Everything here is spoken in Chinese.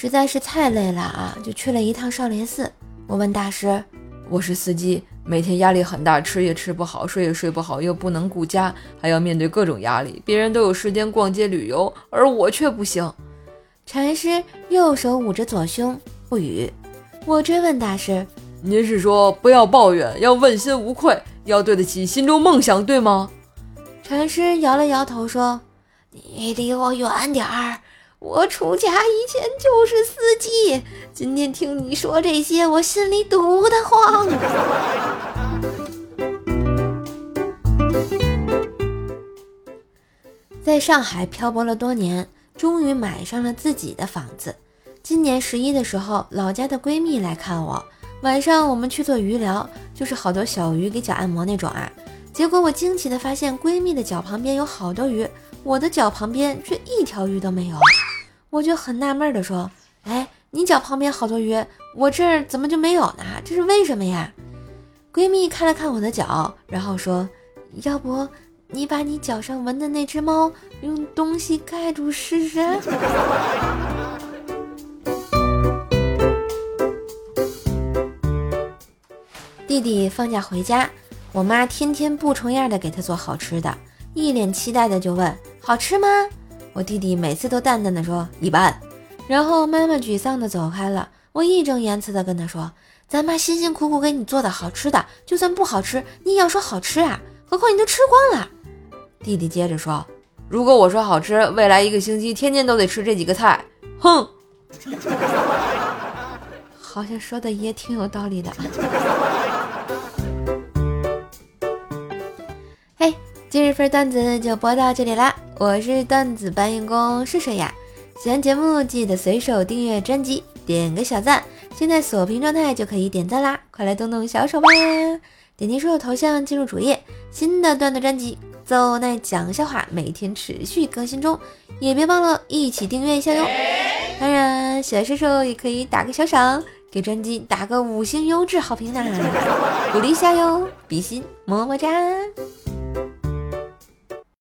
实在是太累了啊，就去了一趟少林寺。我问大师：“我是司机，每天压力很大，吃也吃不好，睡也睡不好，又不能顾家，还要面对各种压力。别人都有时间逛街旅游，而我却不行。”禅师右手捂着左胸，不语。我追问大师：“您是说不要抱怨，要问心无愧，要对得起心中梦想，对吗？”禅师摇了摇头说：“你离我远点儿。”我出家以前就是司机，今天听你说这些，我心里堵得慌。在上海漂泊了多年，终于买上了自己的房子。今年十一的时候，老家的闺蜜来看我，晚上我们去做鱼疗，就是好多小鱼给脚按摩那种啊。结果我惊奇的发现，闺蜜的脚旁边有好多鱼，我的脚旁边却一条鱼都没有。我就很纳闷的说：“哎，你脚旁边好多鱼，我这儿怎么就没有呢？这是为什么呀？”闺蜜看了看我的脚，然后说：“要不你把你脚上纹的那只猫用东西盖住试试？”弟弟放假回家，我妈天天不重样的给他做好吃的，一脸期待的就问：“好吃吗？”我弟弟每次都淡淡的说一般，然后妈妈沮丧的走开了。我义正言辞的跟他说：“咱妈辛辛苦苦给你做的好吃的，就算不好吃，你也要说好吃啊！何况你都吃光了。”弟弟接着说：“如果我说好吃，未来一个星期天天都得吃这几个菜。”哼，好像说的也挺有道理的。嘿，今日份段子就播到这里啦。我是段子搬运工是谁呀？喜欢节目记得随手订阅专辑，点个小赞。现在锁屏状态就可以点赞啦，快来动动小手吧！点击书友头像进入主页，新的段子专辑《邹奈讲笑话》每天持续更新中，也别忘了一起订阅一下哟。当然，喜欢射手也可以打个小赏，给专辑打个五星优质好评呢，鼓励一下哟，比心么么哒！